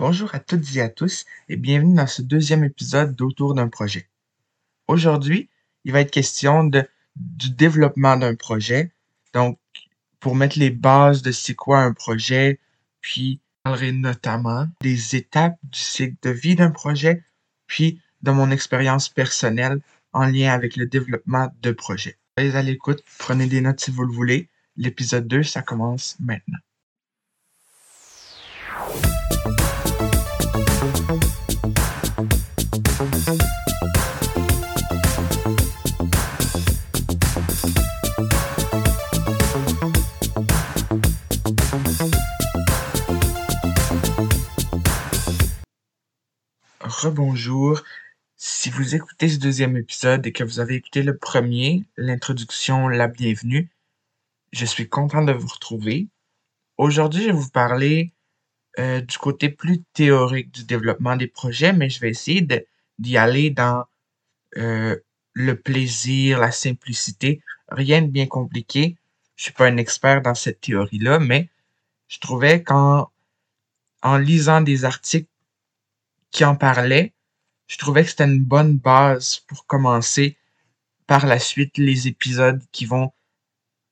Bonjour à toutes et à tous et bienvenue dans ce deuxième épisode d'Autour d'un projet. Aujourd'hui, il va être question du développement d'un projet. Donc, pour mettre les bases de c'est quoi un projet, puis je parlerai notamment des étapes du cycle de vie d'un projet, puis de mon expérience personnelle en lien avec le développement de projets. Soyez à l'écoute, prenez des notes si vous le voulez. L'épisode 2, ça commence maintenant. Rebonjour. Si vous écoutez ce deuxième épisode et que vous avez écouté le premier, l'introduction, la bienvenue, je suis content de vous retrouver. Aujourd'hui, je vais vous parler euh, du côté plus théorique du développement des projets, mais je vais essayer d'y aller dans euh, le plaisir, la simplicité, rien de bien compliqué. Je suis pas un expert dans cette théorie-là, mais je trouvais qu'en en lisant des articles qui en parlaient, je trouvais que c'était une bonne base pour commencer par la suite les épisodes qui vont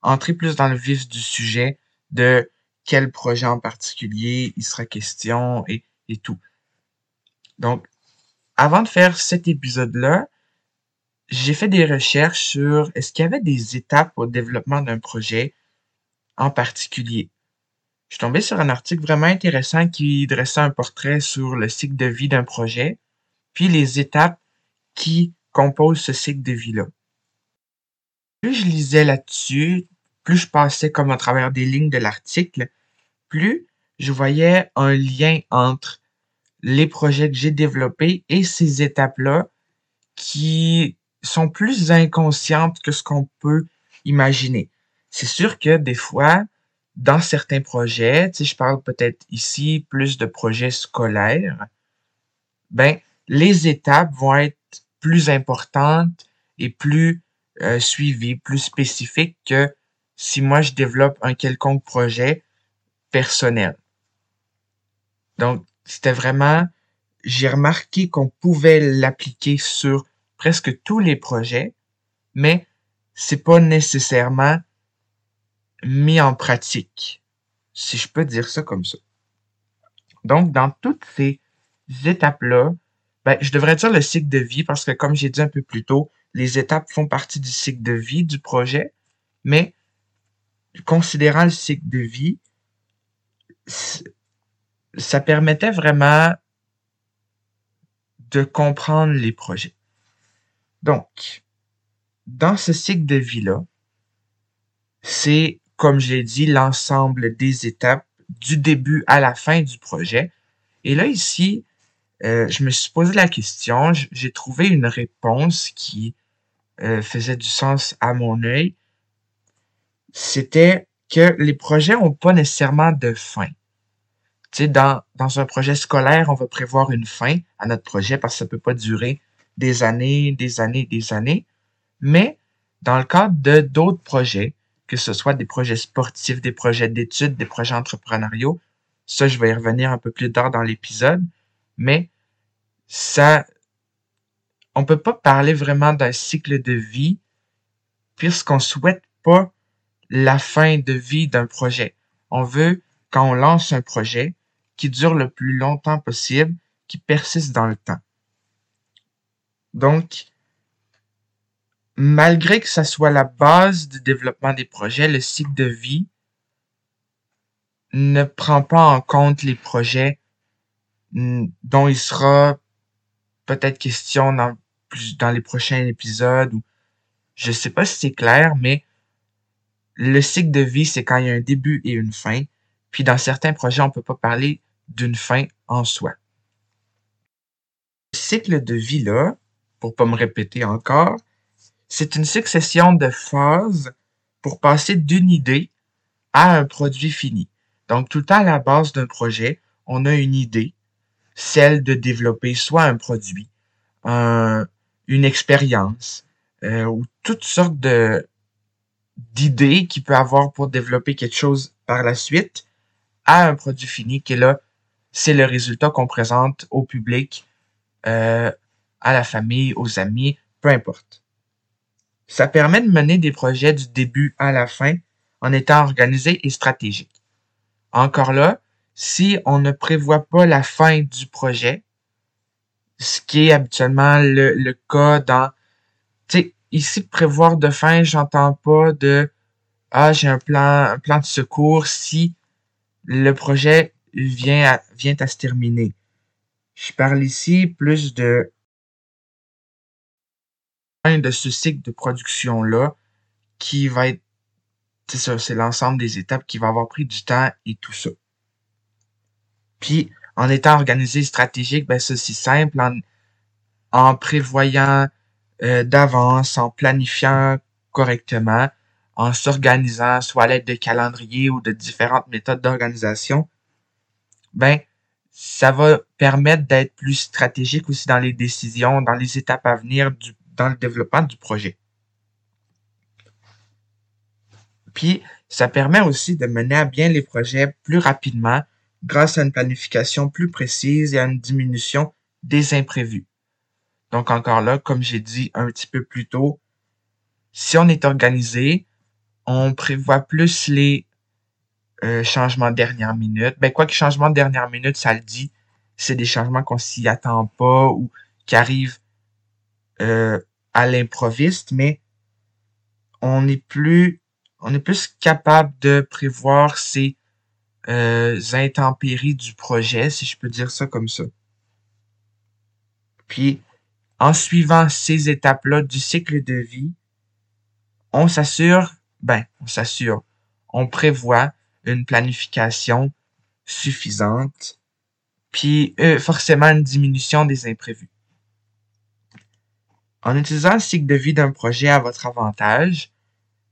entrer plus dans le vif du sujet de quel projet en particulier il sera question et, et tout. Donc, avant de faire cet épisode-là, j'ai fait des recherches sur est-ce qu'il y avait des étapes au développement d'un projet en particulier. Je suis tombé sur un article vraiment intéressant qui dressait un portrait sur le cycle de vie d'un projet puis les étapes qui composent ce cycle de vie-là. Plus je lisais là-dessus, plus je passais comme à travers des lignes de l'article, plus je voyais un lien entre les projets que j'ai développés et ces étapes-là qui sont plus inconscientes que ce qu'on peut imaginer. C'est sûr que des fois, dans certains projets, sais, je parle peut-être ici plus de projets scolaires, ben, les étapes vont être plus importantes et plus euh, suivies, plus spécifiques que si moi je développe un quelconque projet personnel. Donc, c'était vraiment, j'ai remarqué qu'on pouvait l'appliquer sur presque tous les projets, mais c'est pas nécessairement mis en pratique, si je peux dire ça comme ça. Donc, dans toutes ces étapes-là, ben, je devrais dire le cycle de vie parce que, comme j'ai dit un peu plus tôt, les étapes font partie du cycle de vie du projet, mais considérant le cycle de vie, ça permettait vraiment de comprendre les projets. Donc, dans ce cycle de vie-là, c'est, comme je l'ai dit, l'ensemble des étapes du début à la fin du projet. Et là, ici, euh, je me suis posé la question, j'ai trouvé une réponse qui euh, faisait du sens à mon œil. C'était que les projets ont pas nécessairement de fin. Tu sais, dans, dans un projet scolaire, on va prévoir une fin à notre projet parce que ça peut pas durer des années, des années, des années. Mais dans le cadre de d'autres projets, que ce soit des projets sportifs, des projets d'études, des projets entrepreneuriaux, ça, je vais y revenir un peu plus tard dans l'épisode, mais ça, on peut pas parler vraiment d'un cycle de vie puisqu'on souhaite pas la fin de vie d'un projet. On veut, quand on lance un projet, qui dure le plus longtemps possible, qui persiste dans le temps. Donc, malgré que ça soit la base du développement des projets, le cycle de vie ne prend pas en compte les projets dont il sera peut-être question dans, dans les prochains épisodes ou je sais pas si c'est clair, mais le cycle de vie, c'est quand il y a un début et une fin. Puis dans certains projets, on peut pas parler d'une fin en soi. Le cycle de vie-là, pour pas me répéter encore, c'est une succession de phases pour passer d'une idée à un produit fini. Donc, tout à la base d'un projet, on a une idée, celle de développer soit un produit, une expérience, euh, ou toutes sortes d'idées qu'il peut avoir pour développer quelque chose par la suite à un produit fini qui est là c'est le résultat qu'on présente au public, euh, à la famille, aux amis, peu importe. Ça permet de mener des projets du début à la fin en étant organisé et stratégique. Encore là, si on ne prévoit pas la fin du projet, ce qui est habituellement le, le cas dans, tu sais, ici, prévoir de fin, j'entends pas de, ah, j'ai un plan, un plan de secours si le projet vient à, vient à se terminer. Je parle ici plus de de ce cycle de production-là qui va être, c'est ça, c'est l'ensemble des étapes qui va avoir pris du temps et tout ça. Puis, en étant organisé stratégique, ben, c'est aussi simple, en, en prévoyant euh, d'avance, en planifiant correctement, en s'organisant, soit à l'aide de calendrier ou de différentes méthodes d'organisation, ben, ça va permettre d'être plus stratégique aussi dans les décisions, dans les étapes à venir du, dans le développement du projet. Puis, ça permet aussi de mener à bien les projets plus rapidement grâce à une planification plus précise et à une diminution des imprévus. Donc encore là, comme j'ai dit un petit peu plus tôt, si on est organisé, on prévoit plus les euh, changements de dernière minute. Ben, quoi que changement de dernière minute, ça le dit, c'est des changements qu'on s'y attend pas ou qui arrivent euh, à l'improviste, mais on est plus on est plus capable de prévoir ces euh, intempéries du projet, si je peux dire ça comme ça. Puis, en suivant ces étapes-là du cycle de vie, on s'assure ben, on s'assure, on prévoit une planification suffisante, puis euh, forcément une diminution des imprévus. En utilisant le cycle de vie d'un projet à votre avantage,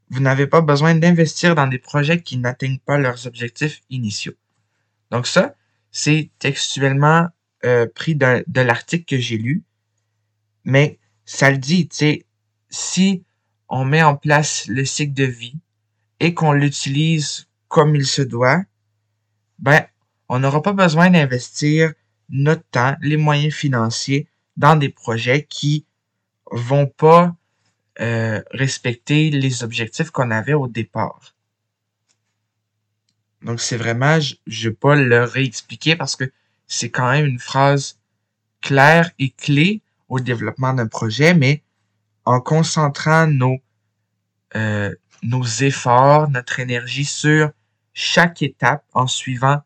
vous n'avez pas besoin d'investir dans des projets qui n'atteignent pas leurs objectifs initiaux. Donc ça, c'est textuellement euh, pris de, l'article que j'ai lu, mais ça le dit, tu sais, si on met en place le cycle de vie et qu'on l'utilise comme il se doit, ben, on n'aura pas besoin d'investir notre temps, les moyens financiers dans des projets qui vont pas euh, respecter les objectifs qu'on avait au départ. Donc c'est vraiment, je ne vais pas le réexpliquer parce que c'est quand même une phrase claire et clé au développement d'un projet, mais en concentrant nos, euh, nos efforts, notre énergie sur chaque étape en suivant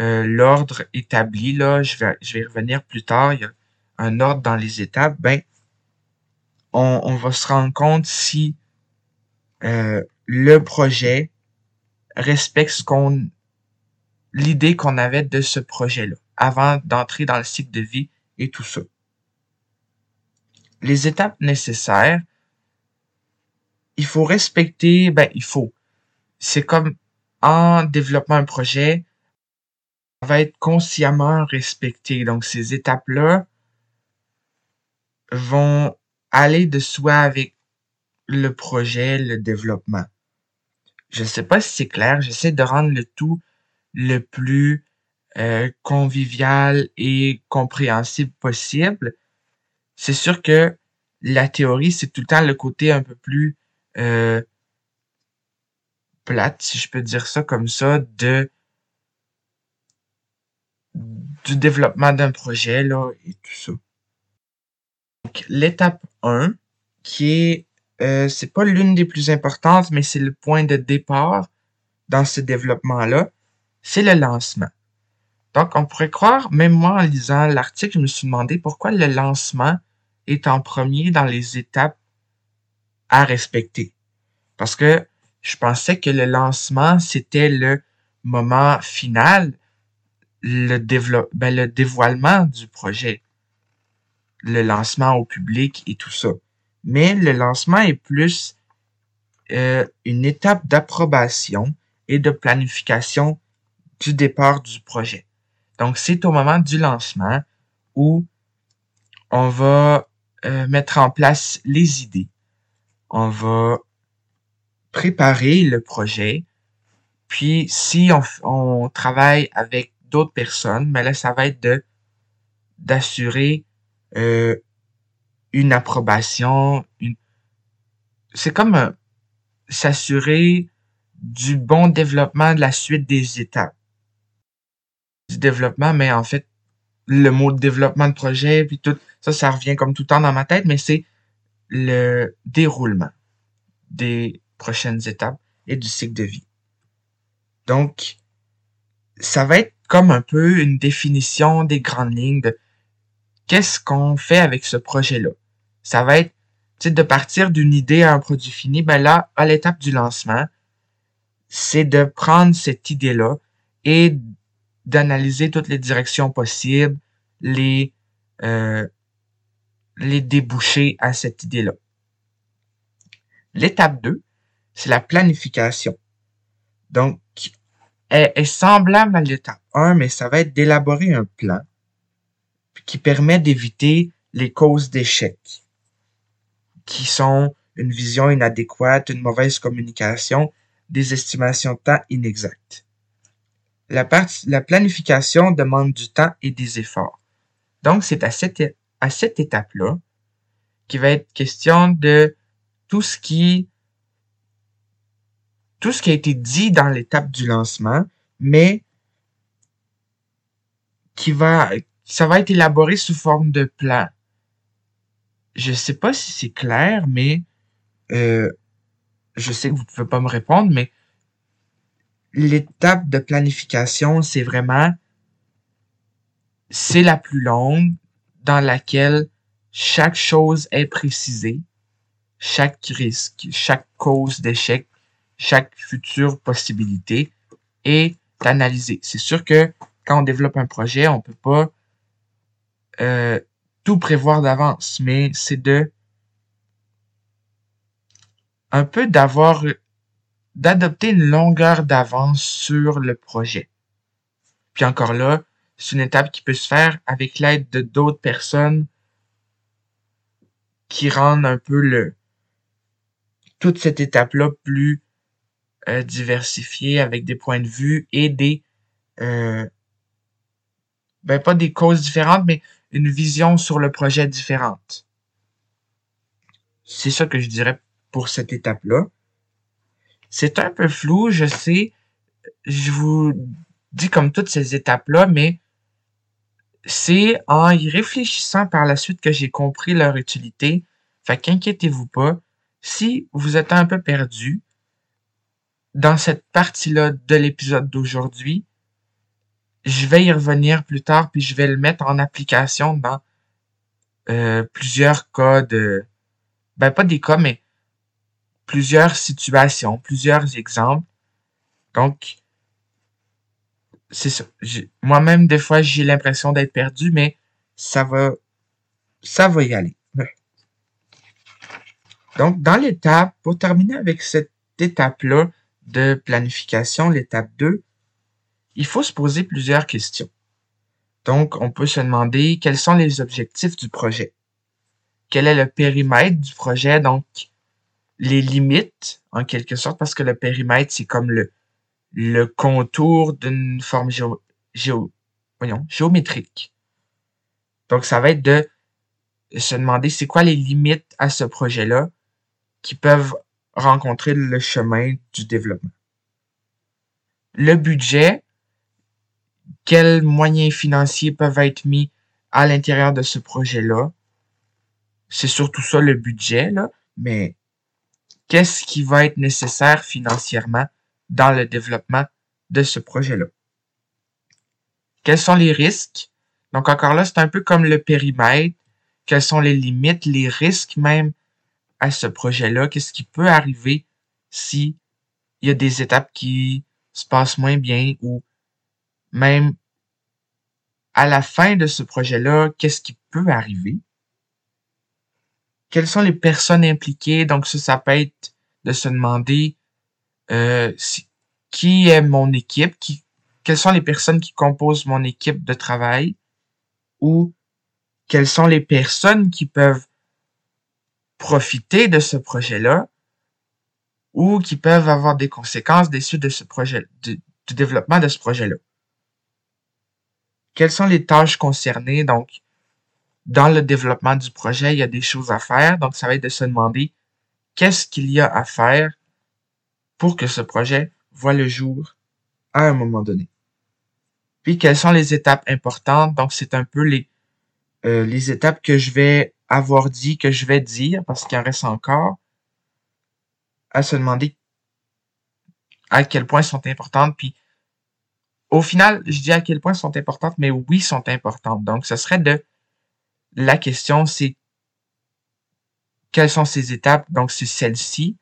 euh, l'ordre établi. Là, je vais, je vais revenir plus tard. Il y a un ordre dans les étapes. Ben, on, va se rendre compte si euh, le projet respecte ce qu'on l'idée qu'on avait de ce projet-là avant d'entrer dans le cycle de vie et tout ça les étapes nécessaires, il faut respecter, ben, il faut. C'est comme en développant un projet, ça va être consciemment respecté. Donc, ces étapes-là vont aller de soi avec le projet, le développement. Je sais pas si c'est clair, j'essaie de rendre le tout le plus euh, convivial et compréhensible possible c'est sûr que la théorie, c'est tout le temps le côté un peu plus euh, plate, si je peux dire ça comme ça, de du développement d'un projet là et tout ça. Donc l'étape 1 qui est euh, c'est pas l'une des plus importantes mais c'est le point de départ dans ce développement là, c'est le lancement. Donc on pourrait croire même moi en lisant l'article, je me suis demandé pourquoi le lancement est en premier dans les étapes à respecter. Parce que je pensais que le lancement, c'était le moment final, le, ben, le dévoilement du projet, le lancement au public et tout ça. Mais le lancement est plus euh, une étape d'approbation et de planification du départ du projet. Donc, c'est au moment du lancement où on va euh, mettre en place les idées. On va préparer le projet. Puis, si on, on travaille avec d'autres personnes, mais là, ça va être de d'assurer euh, une approbation, une... c'est comme euh, s'assurer du bon développement de la suite des étapes. Du développement, mais en fait, le mot développement de projet, puis tout, ça, ça revient comme tout le temps dans ma tête, mais c'est le déroulement des prochaines étapes et du cycle de vie. Donc, ça va être comme un peu une définition des grandes lignes de qu'est-ce qu'on fait avec ce projet-là? Ça va être de partir d'une idée à un produit fini. Ben là, à l'étape du lancement, c'est de prendre cette idée-là et d'analyser toutes les directions possibles, les, euh, les débouchés à cette idée-là. L'étape 2, c'est la planification. Donc, elle est semblable à l'étape 1, mais ça va être d'élaborer un plan qui permet d'éviter les causes d'échec, qui sont une vision inadéquate, une mauvaise communication, des estimations de temps inexactes. La, la planification demande du temps et des efforts. Donc, c'est à cette, étape-là qui va être question de tout ce qui a été dit dans l'étape du lancement, mais qui va, ça va être élaboré sous forme de plan. Je sais pas si c'est clair, mais euh, je sais que vous pouvez pas me répondre, mais l'étape de planification, c'est vraiment, c'est la plus longue dans laquelle chaque chose est précisée, chaque risque, chaque cause d'échec, chaque future possibilité est analysée. C'est sûr que quand on développe un projet, on peut pas euh, tout prévoir d'avance, mais c'est de un peu d'avoir d'adopter une longueur d'avance sur le projet. Puis encore là, c'est une étape qui peut se faire avec l'aide de d'autres personnes qui rendent un peu le toute cette étape-là plus euh, diversifiée avec des points de vue et des euh, ben pas des causes différentes, mais une vision sur le projet différente. C'est ça que je dirais pour cette étape-là. C'est un peu flou, je sais. Je vous dis comme toutes ces étapes-là, mais c'est en y réfléchissant par la suite que j'ai compris leur utilité. Fait qu'inquiétez-vous pas. Si vous êtes un peu perdu dans cette partie-là de l'épisode d'aujourd'hui, je vais y revenir plus tard, puis je vais le mettre en application dans euh, plusieurs cas de... Ben, pas des cas, mais plusieurs situations, plusieurs exemples. Donc, c'est ça. Moi-même, des fois, j'ai l'impression d'être perdu, mais ça va, ça va y aller. Donc, dans l'étape, pour terminer avec cette étape-là de planification, l'étape 2, il faut se poser plusieurs questions. Donc, on peut se demander quels sont les objectifs du projet? Quel est le périmètre du projet, donc les limites, en quelque sorte, parce que le périmètre, c'est comme le, le contour d'une forme géo, géo, voyons, géométrique. Donc, ça va être de se demander c'est quoi les limites à ce projet-là qui peuvent rencontrer le chemin du développement? Le budget, quels moyens financiers peuvent être mis à l'intérieur de ce projet-là. C'est surtout ça le budget, là, mais qu'est-ce qui va être nécessaire financièrement dans le développement de ce projet-là? Quels sont les risques? Donc encore là, c'est un peu comme le périmètre. Quelles sont les limites, les risques même à ce projet-là? Qu'est-ce qui peut arriver si il y a des étapes qui se passent moins bien ou même à la fin de ce projet-là, qu'est-ce qui peut arriver? Quelles sont les personnes impliquées? Donc ça, ça peut être de se demander euh, qui est mon équipe, qui, quelles sont les personnes qui composent mon équipe de travail, ou quelles sont les personnes qui peuvent profiter de ce projet-là, ou qui peuvent avoir des conséquences des suites de ce projet, du développement de ce projet-là. Quelles sont les tâches concernées? Donc, dans le développement du projet, il y a des choses à faire. Donc, ça va être de se demander qu'est-ce qu'il y a à faire pour que ce projet voit le jour à un moment donné. Puis, quelles sont les étapes importantes? Donc, c'est un peu les, euh, les étapes que je vais avoir dit, que je vais dire, parce qu'il en reste encore, à se demander à quel point elles sont importantes. Puis, au final, je dis à quel point sont importantes, mais oui, sont importantes. Donc, ce serait de, la question, c'est quelles sont ces étapes? Donc, c'est celles-ci,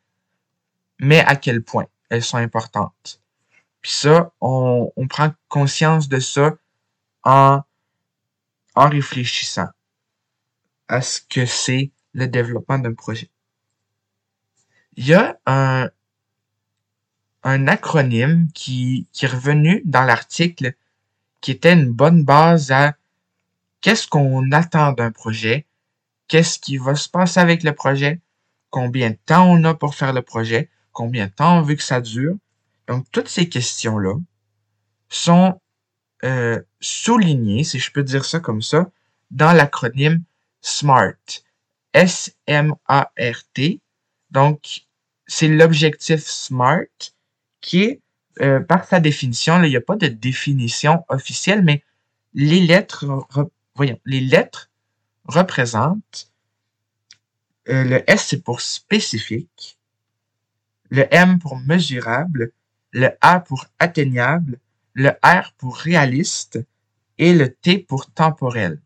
mais à quel point elles sont importantes? Puis ça, on, on prend conscience de ça en, en réfléchissant à ce que c'est le développement d'un projet. Il y a un, un acronyme qui, est revenu dans l'article qui était une bonne base à qu'est-ce qu'on attend d'un projet, qu'est-ce qui va se passer avec le projet, combien de temps on a pour faire le projet, combien de temps on veut que ça dure. Donc, toutes ces questions-là sont euh, soulignées, si je peux dire ça comme ça, dans l'acronyme SMART. S-M-A-R-T. Donc, c'est l'objectif SMART qui euh, par sa définition, il n'y a pas de définition officielle, mais les lettres, voyons, les lettres représentent euh, le S pour spécifique, le M pour mesurable, le A pour atteignable, le R pour réaliste et le T pour temporel.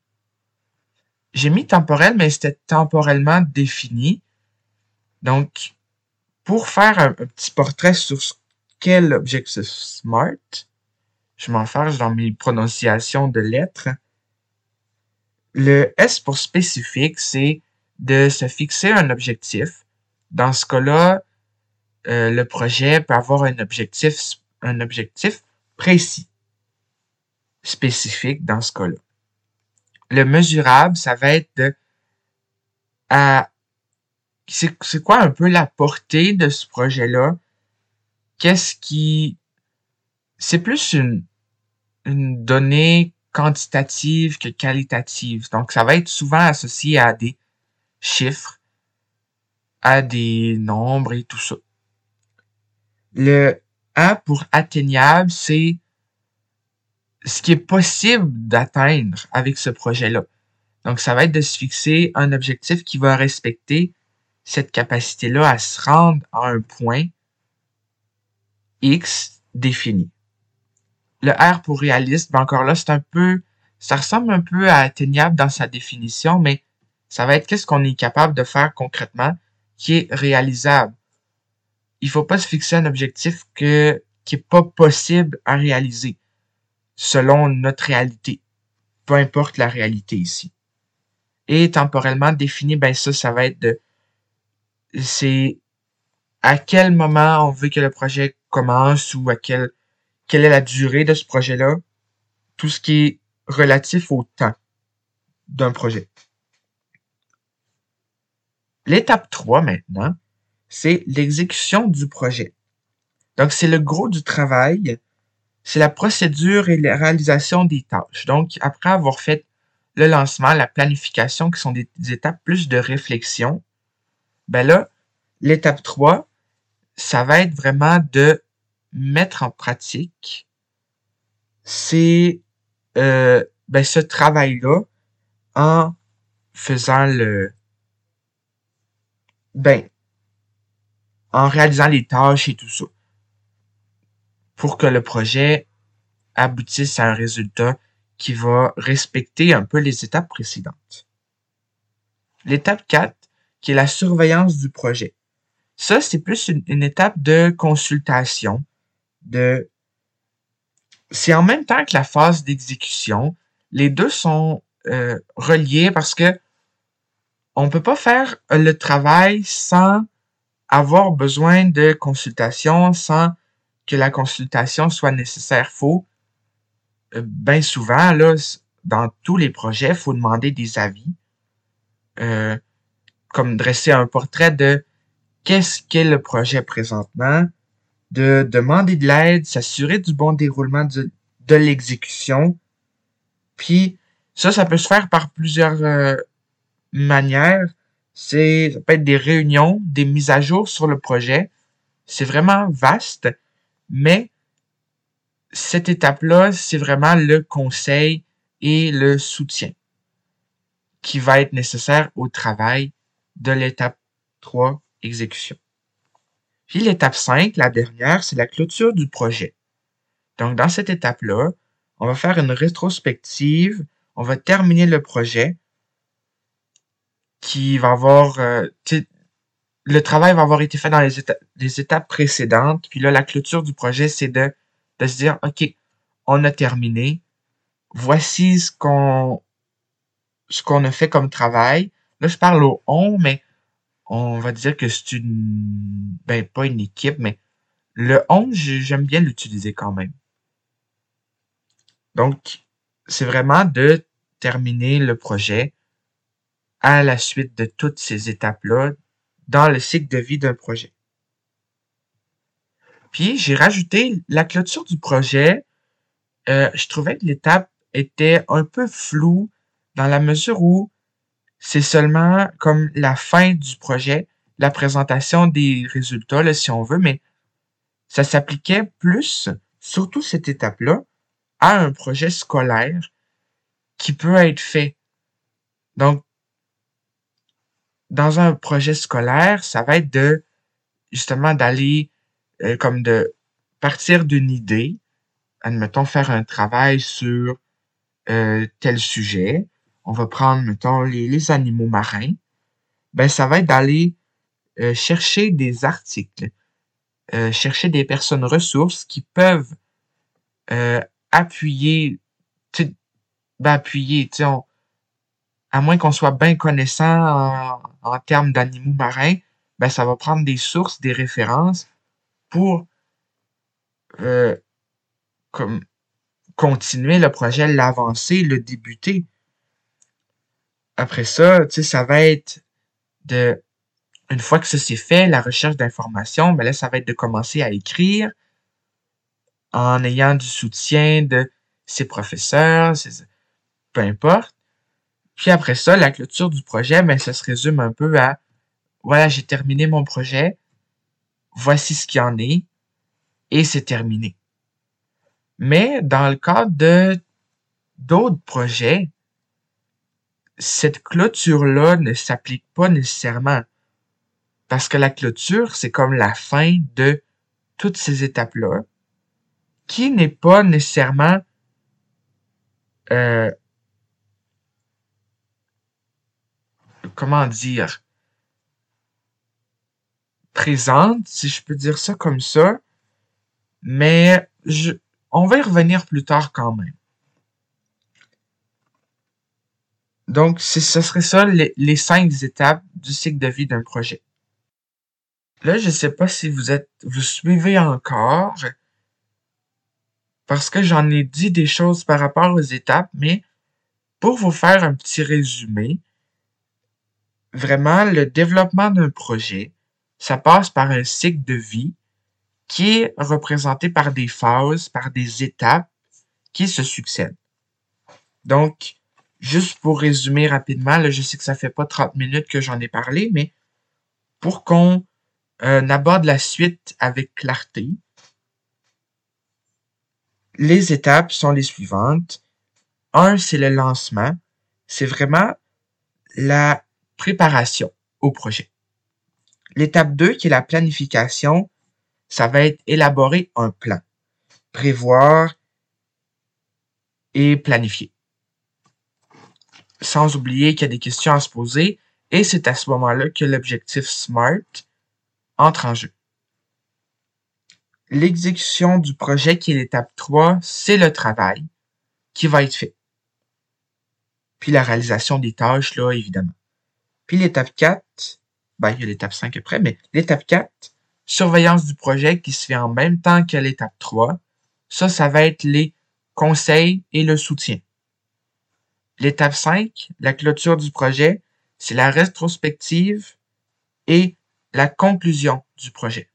J'ai mis temporel, mais c'était temporellement défini. Donc, pour faire un, petit portrait sur ce qu'est l'objectif SMART, je m'en fâche dans mes prononciations de lettres. Le S pour spécifique, c'est de se fixer un objectif. Dans ce cas-là, euh, le projet peut avoir un objectif, un objectif précis, spécifique dans ce cas-là. Le mesurable, ça va être de à c'est quoi un peu la portée de ce projet-là? Qu'est-ce qui c'est plus une une donnée quantitative que qualitative. Donc, ça va être souvent associé à des chiffres, à des nombres et tout ça. Le A pour atteignable, c'est ce qui est possible d'atteindre avec ce projet-là. Donc, ça va être de se fixer un objectif qui va respecter cette capacité-là à se rendre à un point X défini. Le R pour réaliste, ben encore là, c'est un peu, ça ressemble un peu à atteignable dans sa définition, mais ça va être qu'est-ce qu'on est capable de faire concrètement qui est réalisable il faut pas se fixer un objectif que, qui est pas possible à réaliser selon notre réalité. Peu importe la réalité ici. Et temporellement défini, ben ça, ça va être de, c'est à quel moment on veut que le projet commence ou à quel, quelle est la durée de ce projet-là. Tout ce qui est relatif au temps d'un projet. L'étape 3 maintenant, c'est l'exécution du projet. Donc, c'est le gros du travail, c'est la procédure et la réalisation des tâches. Donc, après avoir fait le lancement, la planification, qui sont des, étapes plus de réflexion, ben là, l'étape 3, ça va être vraiment de mettre en pratique c'est euh, ben, ce travail-là en faisant le ben en réalisant les tâches et tout ça. Pour que le projet aboutisse à un résultat qui va respecter un peu les étapes précédentes. L'étape 4, qui est la surveillance du projet. Ça, c'est plus une, étape de consultation, de c'est en même temps que la phase d'exécution. Les deux sont euh, reliés parce que on peut pas faire le travail sans avoir besoin de consultation sans que la consultation soit nécessaire. Faut, euh, bien souvent, là, dans tous les projets, faut demander des avis, euh, comme dresser un portrait de qu'est-ce qu'est le projet présentement, de demander de l'aide, s'assurer du bon déroulement de, l'exécution, Puis ça, ça peut se faire par plusieurs euh, manières. C'est, ça peut être des réunions, des mises à jour sur le projet. C'est vraiment vaste, mais cette étape-là, c'est vraiment le conseil et le soutien qui va être nécessaire au travail de l'étape 3, exécution. Puis l'étape 5, la dernière, c'est la clôture du projet. Donc dans cette étape-là, on va faire une rétrospective, on va terminer le projet qui va avoir... Euh, le travail va avoir été fait dans les, étapes précédentes. Puis là, la clôture du projet, c'est de, de se dire, OK, on a terminé. Voici ce qu'on ce qu'on a fait comme travail. Là, je parle au on, mais on va dire que c'est une, ben, pas une équipe, mais le on, j'aime bien l'utiliser quand même. Donc, c'est vraiment de terminer le projet à la suite de toutes ces étapes-là dans le cycle de vie d'un projet. Puis, j'ai rajouté la clôture du projet. Euh, je trouvais que l'étape était un peu floue dans la mesure où c'est seulement comme la fin du projet, la présentation des résultats, là, si on veut, mais ça s'appliquait plus, surtout cette étape-là, à un projet scolaire qui peut être fait. Donc, dans un projet scolaire, ça va être de justement d'aller euh, comme de partir d'une idée, admettons faire un travail sur euh, tel sujet, on va prendre, mettons, les, animaux marins, ben ça va être d'aller euh, chercher des articles, euh, chercher des personnes ressources qui peuvent euh, appuyer, ben appuyer, tu à moins qu'on soit bien connaissant en, en termes d'animaux marins, ben ça va prendre des sources, des références pour comme continuer le projet, l'avancer, le débuter. Après ça, tu sais, ça va être de, une fois que ça s'est fait, la recherche d'informations, ben là, ça va être de commencer à écrire en ayant du soutien de ses professeurs, peu importe. Puis après ça, la clôture du projet, ben, ça se résume un peu à, voilà, j'ai terminé mon projet, voici ce qu'il en est, et c'est terminé. Mais dans le cadre de d'autres projets, cette clôture-là ne s'applique pas nécessairement. Parce que la clôture, c'est comme la fin de toutes ces étapes-là, qui n'est pas nécessairement euh, comment dire présente, si je peux dire ça comme ça, mais je, on va y revenir plus tard quand même. Donc, ce serait ça les, cinq étapes du cycle de vie d'un projet. Là, je ne sais pas si vous êtes, vous suivez encore, parce que j'en ai dit des choses par rapport aux étapes, mais pour vous faire un petit résumé, vraiment, le développement d'un projet, ça passe par un cycle de vie qui est représenté par des phases, par des étapes qui se succèdent. Donc, Juste pour résumer rapidement, là, je sais que ça fait pas 30 minutes que j'en ai parlé, mais pour qu'on euh, aborde la suite avec clarté, les étapes sont les suivantes. Un, c'est le lancement. C'est vraiment la préparation au projet. L'étape 2, qui est la planification, ça va être élaborer un plan, prévoir et planifier sans oublier qu'il y a des questions à se poser, et c'est à ce moment-là que l'objectif SMART entre en jeu. L'exécution du projet, qui est l'étape 3, c'est le travail qui va être fait. Puis la réalisation des tâches, là, évidemment. Puis l'étape 4, ben, il y a l'étape 5 après, mais l'étape 4, surveillance du projet qui se fait en même temps que l'étape 3. Ça, ça va être les conseils et le soutien. L'étape 5, la clôture du projet, c'est la rétrospective et la conclusion du projet.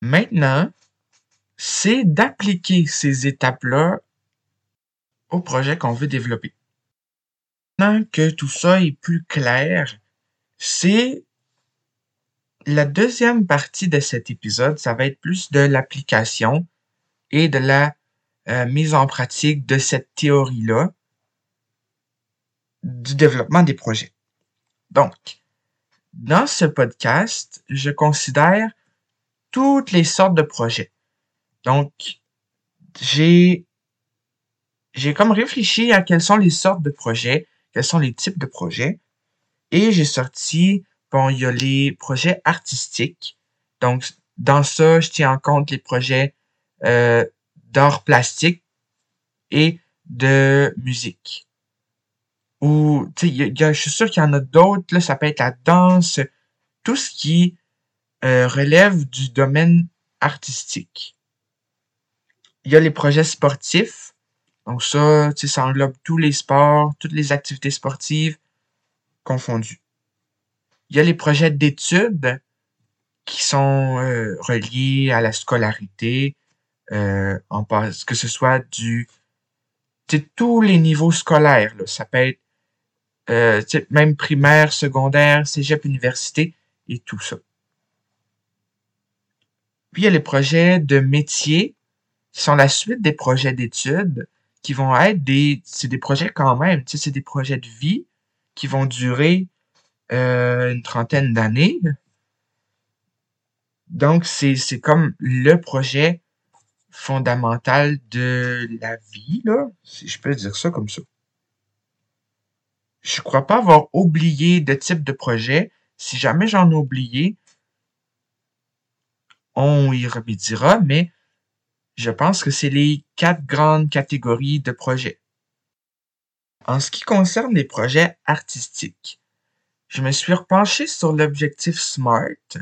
Maintenant, c'est d'appliquer ces étapes-là au projet qu'on veut développer. Maintenant que tout ça est plus clair, c'est la deuxième partie de cet épisode, ça va être plus de l'application et de la euh, mise en pratique de cette théorie-là du développement des projets. Donc, dans ce podcast, je considère toutes les sortes de projets. Donc, j'ai j'ai comme réfléchi à quelles sont les sortes de projets, quels sont les types de projets, et j'ai sorti, bon, il y a les projets artistiques. Donc, dans ça, je tiens en compte les projets euh, d'art plastique et de musique. Ou, tu sais, je suis sûr qu'il y en a d'autres, là, ça peut être la danse, tout ce qui euh, relève du domaine artistique. Il y a les projets sportifs. Donc ça, tu sais, ça englobe tous les sports, toutes les activités sportives confondues. Il y a les projets d'études qui sont euh, reliés à la scolarité, euh, en que ce soit du tous les niveaux scolaires. Là. Ça peut être euh, même primaire, secondaire, cégep, université et tout ça. Puis il y a les projets de métier qui sont la suite des projets d'études qui vont être des c'est des projets quand même, c'est des projets de vie qui vont durer euh, une trentaine d'années. Donc c'est c'est comme le projet fondamental de la vie là, si je peux dire ça comme ça. Je crois pas avoir oublié de type de projet. Si jamais j'en ai oublié, on y remédiera, mais je pense que c'est les quatre grandes catégories de projets. En ce qui concerne les projets artistiques, je me suis repenché sur l'objectif SMART,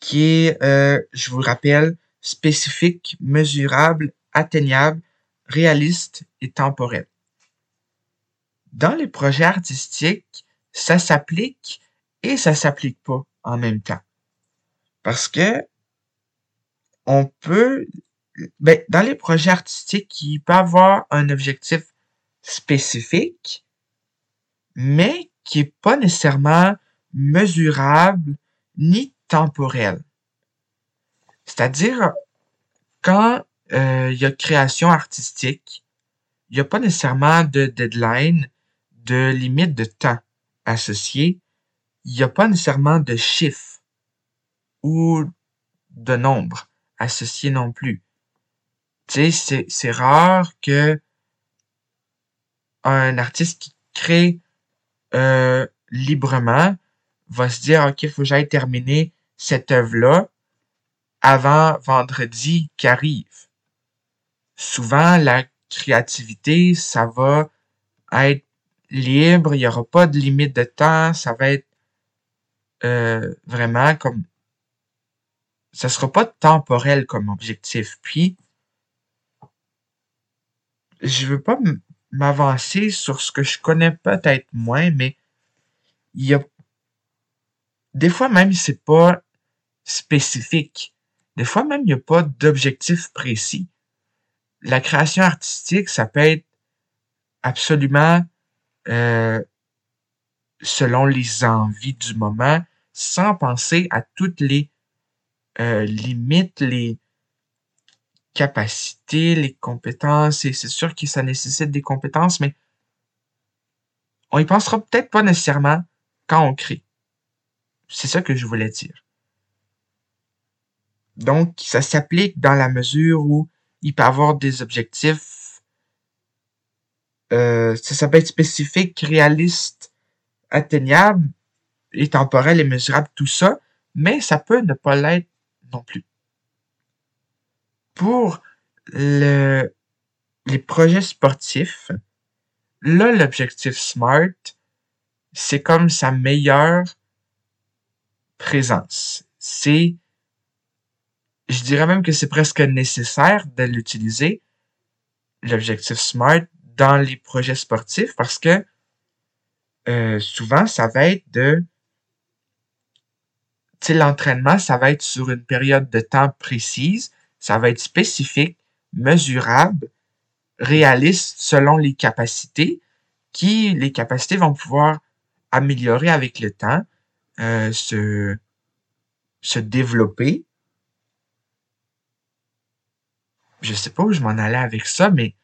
qui est, euh, je vous rappelle, spécifique, mesurable, atteignable, réaliste et temporel. Dans les projets artistiques, ça s'applique et ça s'applique pas en même temps. Parce que on peut, ben, dans les projets artistiques, il peut avoir un objectif spécifique, mais qui est pas nécessairement mesurable ni temporel. C'est-à-dire, quand euh, il y a création artistique, il n'y a pas nécessairement de deadline, de limite de temps associé. Il n'y a pas nécessairement de chiffre ou de nombre associé non plus. Tu sais, c'est rare que un artiste qui crée euh, librement va se dire OK, faut que j'aille terminer cette œuvre-là avant vendredi qui arrive. Souvent, la créativité, ça va être libre, il n'y aura pas de limite de temps, ça va être euh, vraiment comme ça sera pas temporel comme objectif. Puis, je veux pas m'avancer sur ce que je connais peut-être moins, mais il y a des fois même c'est pas spécifique. Des fois même il n'y a pas d'objectif précis. La création artistique, ça peut être absolument euh, selon les envies du moment, sans penser à toutes les euh, limite les capacités, les compétences, et c'est sûr que ça nécessite des compétences, mais on y pensera peut-être pas nécessairement quand on crée. C'est ça que je voulais dire. Donc, ça s'applique dans la mesure où il peut avoir des objectifs, euh, ça, ça peut être spécifique, réaliste, atteignable, et temporel et mesurable, tout ça, mais ça peut ne pas l'être non plus. Pour le, les projets sportifs, là, l'objectif SMART, c'est comme sa meilleure présence. C'est, je dirais même que c'est presque nécessaire de l'utiliser, l'objectif SMART, dans les projets sportifs parce que euh, souvent, ça va être de l'entraînement, ça va être sur une période de temps précise, ça va être spécifique, mesurable, réaliste selon les capacités, qui les capacités vont pouvoir améliorer avec le temps, euh, se, se développer. Je sais pas où je m'en allais avec ça, mais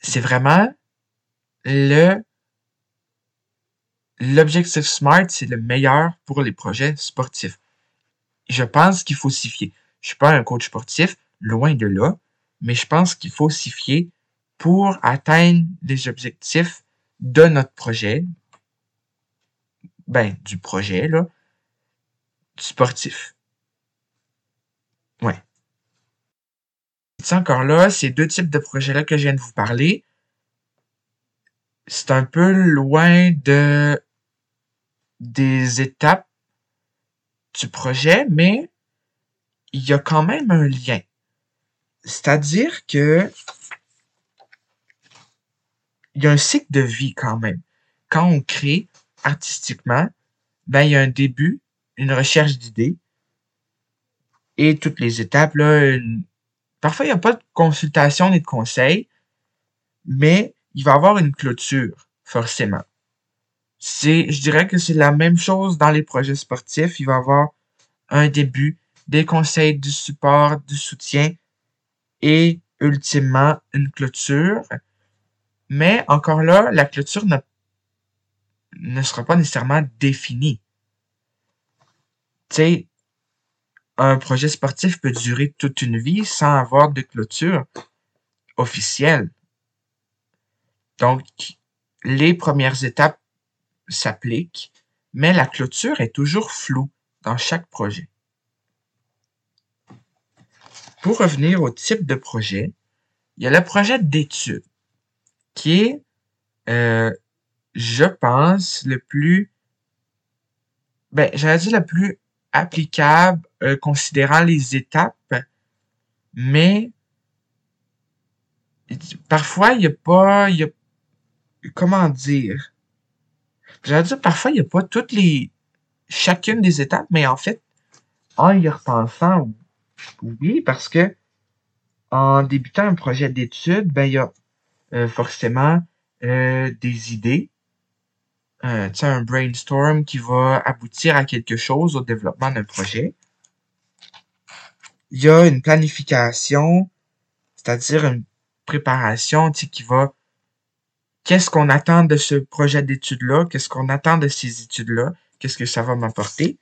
c'est vraiment le l'objectif SMART, c'est le meilleur pour les projets sportifs. Je pense qu'il faut s'y fier. Je suis pas un coach sportif, loin de là, mais je pense qu'il faut s'y fier pour atteindre les objectifs de notre projet, ben, du projet, là, sportif. Ouais. C'est encore là, ces deux types de projets-là que je viens de vous parler, c'est un peu loin de des étapes du projet, mais il y a quand même un lien. C'est-à-dire que il y a un cycle de vie quand même. Quand on crée artistiquement, ben il y a un début, une recherche d'idées et toutes les étapes là. Parfois il n'y a pas de consultation ni de conseil, mais il va y avoir une clôture forcément. C'est, je dirais que c'est la même chose dans les projets sportifs. Il va y avoir un début, des conseils, du support, du soutien et ultimement une clôture. Mais encore là, la clôture ne, sera pas nécessairement définie. Un projet sportif peut durer toute une vie sans avoir de clôture officielle. Donc, les premières étapes s'appliquent, mais la clôture est toujours floue dans chaque projet. Pour revenir au type de projet, il y a le projet d'étude qui est, euh, je pense, le plus, ben, j'allais dire le plus applicable euh, considérant les étapes, mais parfois il n'y a pas, y a, comment dire, j'allais dire parfois il n'y a pas toutes les, chacune des étapes, mais en fait, en y repensant, oui, parce que en débutant un projet d'étude, ben il y a euh, forcément euh, des idées, euh, un brainstorm qui va aboutir à quelque chose au développement d'un projet. Il y a une planification, c'est-à-dire une préparation qui va qu'est-ce qu'on attend de ce projet d'étude-là, qu'est-ce qu'on attend de ces études-là, qu'est-ce que ça va m'apporter,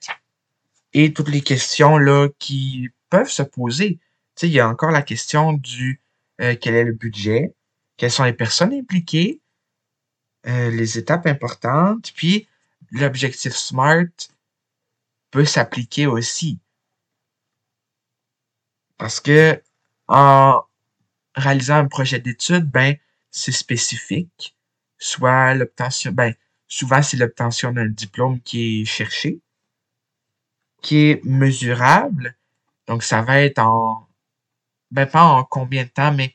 et toutes les questions là qui peuvent se poser. Tu il y a encore la question du quel est le budget, quelles sont les personnes impliquées, euh, les étapes importantes, puis l'objectif SMART peut s'appliquer aussi. Parce que en réalisant un projet d'étude, ben, c'est spécifique. Soit l'obtention, ben, souvent c'est l'obtention d'un diplôme qui est cherché, qui est mesurable. Donc, ça va être en, ben, pas en combien de temps, mais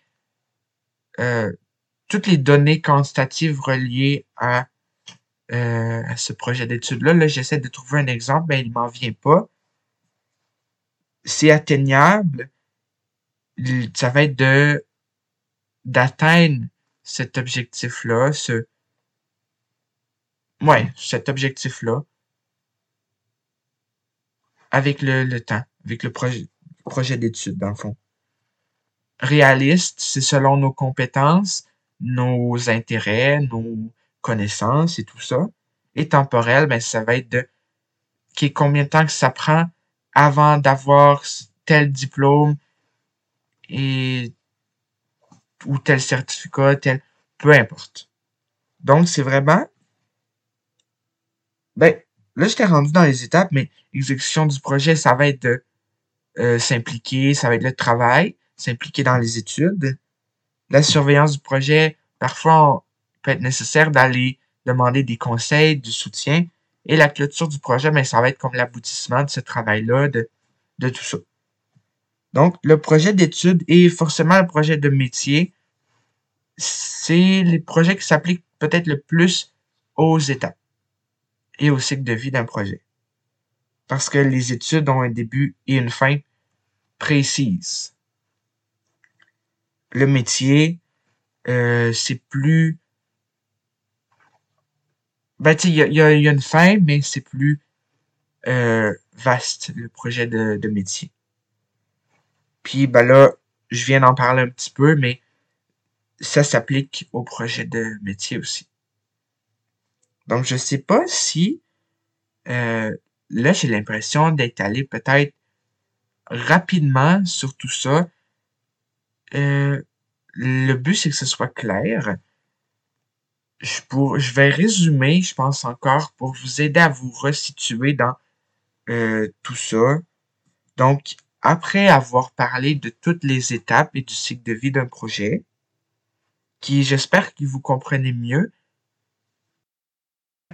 euh, toutes les données quantitatives reliées à, euh, à ce projet d'étude-là. Là, j'essaie de trouver un exemple, mais il m'en vient pas. C'est atteignable. Ça va être de d'atteindre cet objectif-là, ce ouais, cet objectif-là avec le, le temps, avec le projet, projet d'étude, dans le fond réaliste, c'est selon nos compétences, nos intérêts, nos connaissances et tout ça. Et temporel, ben, ça va être de qui combien de temps que ça prend avant d'avoir tel diplôme et ou tel certificat, tel peu importe. Donc, c'est vraiment ben, là, je t'ai rendu dans les étapes, mais l'exécution du projet, ça va être de euh, s'impliquer, ça va être le travail s'impliquer dans les études. La surveillance du projet, parfois, peut être nécessaire d'aller demander des conseils, du soutien. Et la clôture du projet, mais ben, ça va être comme l'aboutissement de ce travail-là, de, de tout ça. Donc, le projet d'étude et forcément le projet de métier, c'est les projets qui s'appliquent peut-être le plus aux étapes et au cycle de vie d'un projet. Parce que les études ont un début et une fin précises. Le métier, euh, c'est plus... Ben, tu il y a, y, a, une fin, mais c'est plus euh, vaste, le projet de, de métier. Puis, ben là, je viens d'en parler un petit peu, mais ça s'applique au projet de métier aussi. Donc, je sais pas si euh, là, j'ai l'impression d'être allé peut-être rapidement sur tout ça. Euh, le but, c'est que ce soit clair. Je, pour, je vais résumer, je pense encore, pour vous aider à vous resituer dans euh, tout ça. Donc, après avoir parlé de toutes les étapes et du cycle de vie d'un projet, qui j'espère que vous comprenez mieux,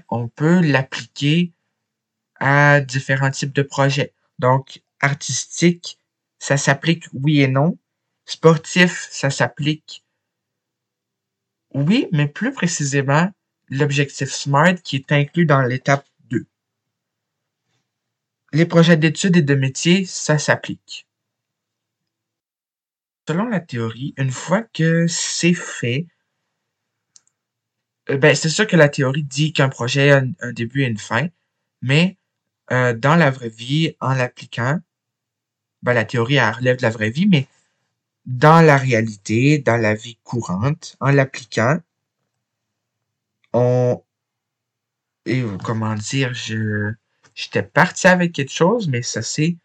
on peut l'appliquer à différents types de projets. Donc, artistique, ça s'applique oui et non. Sportif, ça s'applique oui, mais plus précisément, l'objectif SMART qui est inclus dans l'étape 2. Les projets d'études et de métier, ça s'applique. Selon la théorie, une fois que c'est fait, euh, ben, c'est sûr que la théorie dit qu'un projet a un début et une fin, mais euh, dans la vraie vie, en l'appliquant, ben, la théorie elle relève de la vraie vie, mais dans la réalité, dans la vie courante, en l'appliquant, on et comment dire, je j'étais parti avec quelque chose, mais ça s'est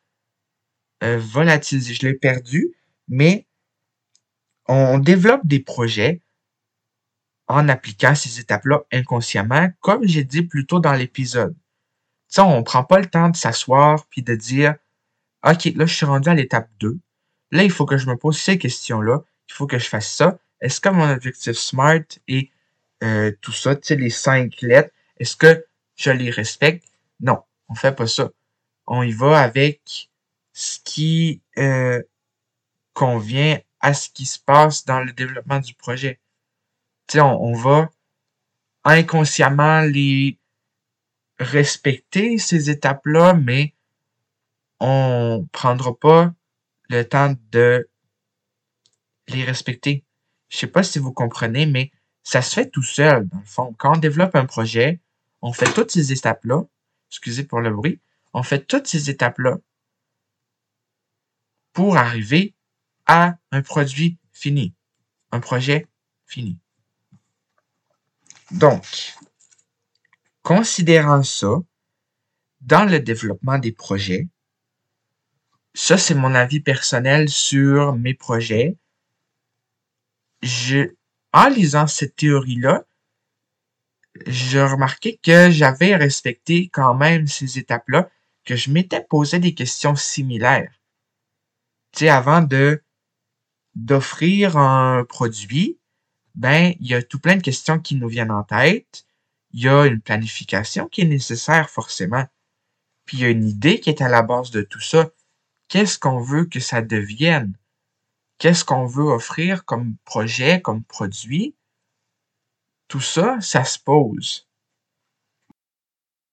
euh, volatilisé. Je l'ai perdu, mais on développe des projets en appliquant ces étapes-là inconsciemment, comme j'ai dit plus tôt dans l'épisode. Tu sais, on prend pas le temps de s'asseoir puis de dire OK, là, je suis rendu à l'étape 2. Là, il faut que je me pose ces questions-là. Il faut que je fasse ça. Est-ce que mon objectif SMART et euh, tout ça, tu sais, les cinq lettres, est-ce que je les respecte? Non, on fait pas ça. On y va avec ce qui euh, convient à ce qui se passe dans le développement du projet. Tu sais, on, on va inconsciemment les respecter, ces étapes-là, mais on prendra pas le temps de les respecter. Je sais pas si vous comprenez, mais ça se fait tout seul, dans le fond. Quand on développe un projet, on fait toutes ces étapes-là. Excusez pour le bruit. On fait toutes ces étapes-là pour arriver à un produit fini. Un projet fini. Donc, considérant ça, dans le développement des projets, ça c'est mon avis personnel sur mes projets. Je, en lisant cette théorie-là, je remarquais que j'avais respecté quand même ces étapes-là, que je m'étais posé des questions similaires. Tu sais, avant de d'offrir un produit, ben, il y a tout plein de questions qui nous viennent en tête. Il y a une planification qui est nécessaire forcément. Puis il y a une idée qui est à la base de tout ça. Qu'est-ce qu'on veut que ça devienne? Qu'est-ce qu'on veut offrir comme projet, comme produit? Tout ça, ça se pose.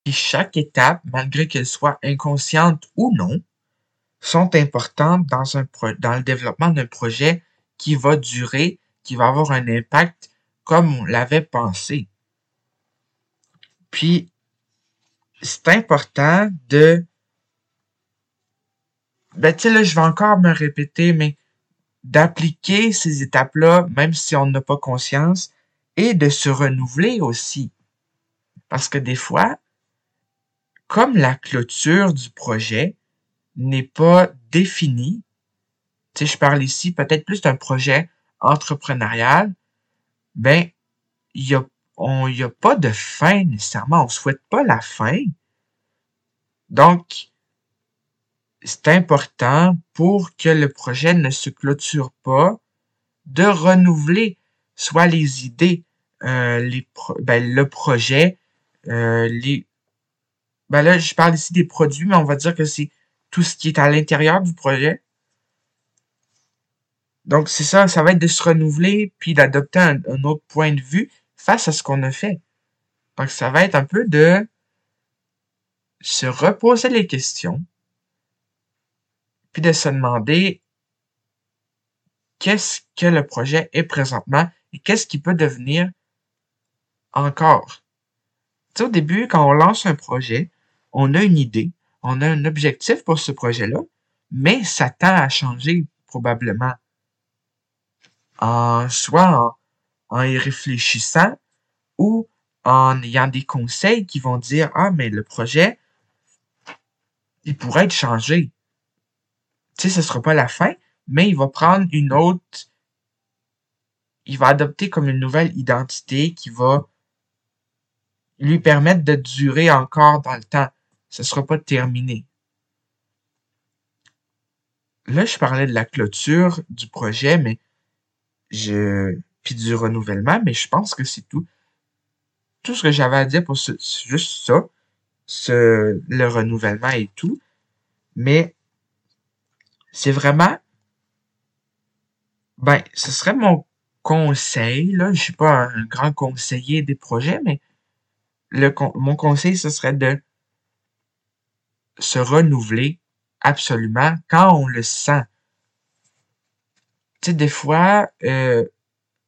Puis chaque étape, malgré qu'elle soit inconsciente ou non, sont importantes dans, dans le développement d'un projet qui va durer qui va avoir un impact comme on l'avait pensé. Puis, c'est important de... Ben, tu sais, là, je vais encore me répéter, mais d'appliquer ces étapes-là, même si on n'a pas conscience, et de se renouveler aussi. Parce que des fois, comme la clôture du projet n'est pas définie, tu je parle ici peut-être plus d'un projet entrepreneurial, ben, il y a, a pas de fin nécessairement. On souhaite pas la fin. Donc, c'est important pour que le projet ne se clôture pas de renouveler soit les idées, euh, les ben, le projet, euh, les ben là je parle ici des produits, mais on va dire que c'est tout ce qui est à l'intérieur du projet. Donc, c'est ça, ça va être de se renouveler, puis d'adopter un, autre point de vue face à ce qu'on a fait. Donc, ça va être un peu de se reposer les questions, puis de se demander qu'est-ce que le projet est présentement et qu'est-ce qui peut devenir encore. Tu sais, au début, quand on lance un projet, on a une idée, on a un objectif pour ce projet-là, mais ça tend à changer probablement. En, soit en, y réfléchissant ou en ayant des conseils qui vont dire Ah, mais le projet, il pourrait être changé. Tu sais, ce sera pas la fin, mais il va prendre une autre. Il va adopter comme une nouvelle identité qui va lui permettre de durer encore dans le temps. Ce sera pas terminé. Là, je parlais de la clôture du projet, mais je. Puis du renouvellement, mais je pense que c'est tout. Tout ce que j'avais à dire pour juste ça. Ce, le renouvellement et tout. Mais c'est vraiment. Ben, ce serait mon conseil, là. Je suis pas un grand conseiller des projets, mais le, mon conseil, ce serait de se renouveler absolument quand on le sent. Tu sais, des fois, euh,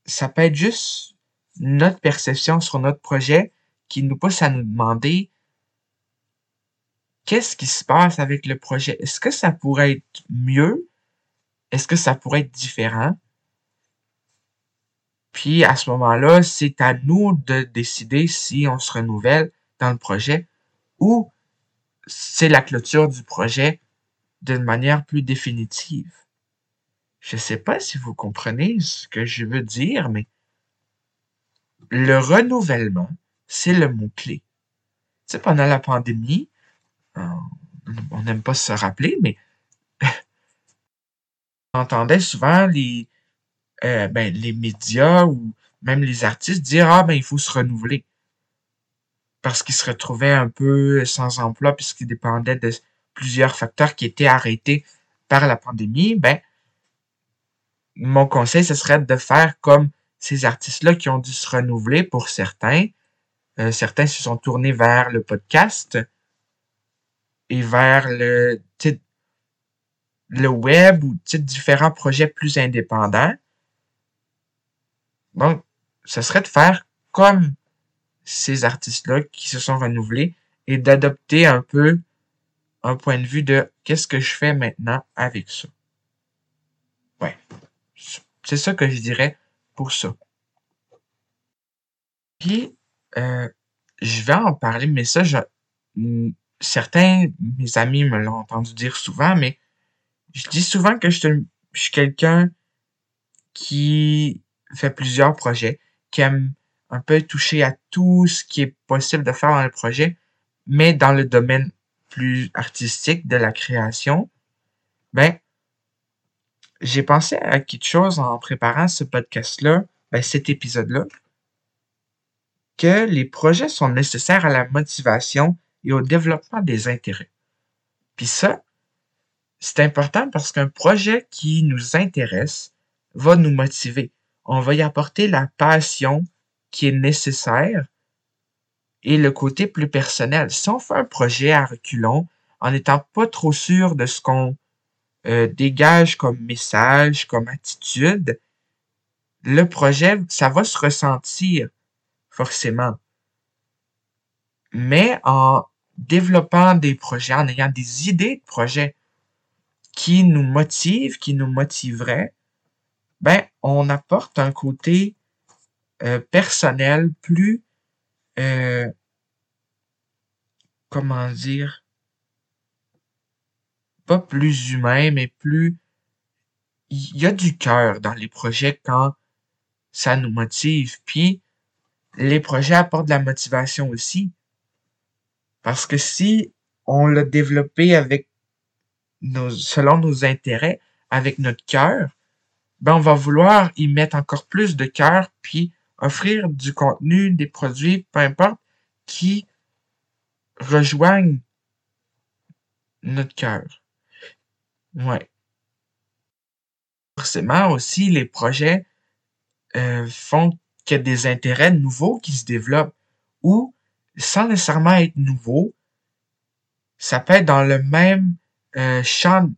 ça peut être juste notre perception sur notre projet qui nous pousse à nous demander qu'est-ce qui se passe avec le projet? Est-ce que ça pourrait être mieux? Est-ce que ça pourrait être différent? Puis à ce moment-là, c'est à nous de décider si on se renouvelle dans le projet ou c'est la clôture du projet d'une manière plus définitive. Je ne sais pas si vous comprenez ce que je veux dire, mais le renouvellement, c'est le mot-clé. Tu sais, pendant la pandémie, on n'aime pas se rappeler, mais on entendait souvent les, euh, ben, les médias ou même les artistes dire Ah, ben, il faut se renouveler. Parce qu'ils se retrouvaient un peu sans emploi puisqu'ils dépendaient de plusieurs facteurs qui étaient arrêtés par la pandémie. Ben, mon conseil, ce serait de faire comme ces artistes-là qui ont dû se renouveler pour certains. Euh, certains se sont tournés vers le podcast et vers le, le web ou différents projets plus indépendants. Donc, ce serait de faire comme ces artistes-là qui se sont renouvelés et d'adopter un peu un point de vue de qu'est-ce que je fais maintenant avec ça. Ouais. C'est ça que je dirais pour ça. Puis, euh, je vais en parler, mais ça, je, certains, mes amis me l'ont entendu dire souvent, mais je dis souvent que je, suis quelqu'un qui fait plusieurs projets, qui aime un peu toucher à tout ce qui est possible de faire dans le projet, mais dans le domaine plus artistique de la création, ben, j'ai pensé à quelque chose en préparant ce podcast-là, ben, cet épisode-là, que les projets sont nécessaires à la motivation et au développement des intérêts. Puis ça, c'est important parce qu'un projet qui nous intéresse va nous motiver. On va y apporter la passion qui est nécessaire et le côté plus personnel. Si on fait un projet à reculons, en n'étant pas trop sûr de ce qu'on euh, dégage comme message, comme attitude, le projet, ça va se ressentir forcément. Mais en développant des projets, en ayant des idées de projets qui nous motivent, qui nous motiveraient, ben, on apporte un côté euh, personnel plus, euh, comment dire, pas plus humain, mais plus, il y a du cœur dans les projets quand ça nous motive. Puis, les projets apportent de la motivation aussi. Parce que si on l'a développé avec nos, selon nos intérêts, avec notre cœur, ben on va vouloir y mettre encore plus de cœur, puis offrir du contenu, des produits, peu importe, qui rejoignent notre cœur. Ouais. Forcément aussi, les projets euh, font qu'il y a des intérêts nouveaux qui se développent ou sans nécessairement être nouveau, ça peut être dans le même euh, champ